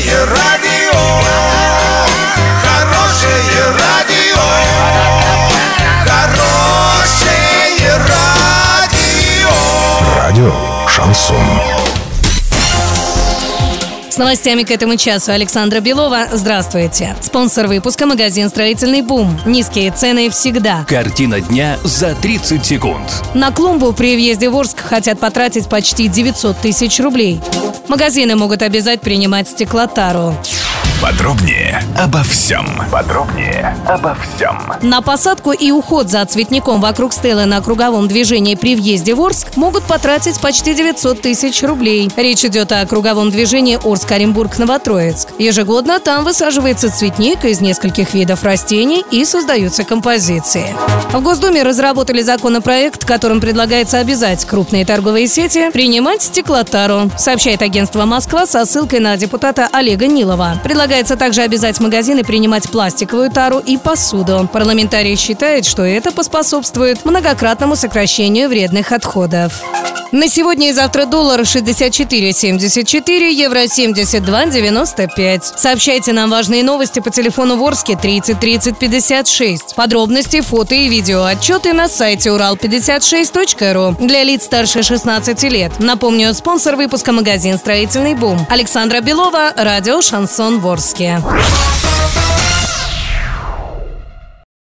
Хорошее радио, хорошее радио, хорошее радио. Радио Шансон. С новостями к этому часу Александра Белова. Здравствуйте. Спонсор выпуска – магазин «Строительный бум». Низкие цены всегда. Картина дня за 30 секунд. На клумбу при въезде в Орск хотят потратить почти 900 тысяч рублей. Магазины могут обязать принимать стеклотару. Подробнее обо всем. Подробнее обо всем. На посадку и уход за цветником вокруг стелы на круговом движении при въезде в Орск могут потратить почти 900 тысяч рублей. Речь идет о круговом движении Орск-Оренбург-Новотроицк. Ежегодно там высаживается цветник из нескольких видов растений и создаются композиции. В Госдуме разработали законопроект, которым предлагается обязать крупные торговые сети принимать стеклотару, сообщает агентство «Москва» со ссылкой на депутата Олега Нилова. Предлагается также обязать магазины принимать пластиковую тару и посуду. Парламентарий считает, что это поспособствует многократному сокращению вредных отходов. На сегодня и завтра доллар 64,74, евро 72,95. Сообщайте нам важные новости по телефону Ворске 30 30 56. Подробности, фото и видео отчеты на сайте урал56.ру для лиц старше 16 лет. Напомню, спонсор выпуска магазин «Строительный бум». Александра Белова, радио «Шансон Ворске».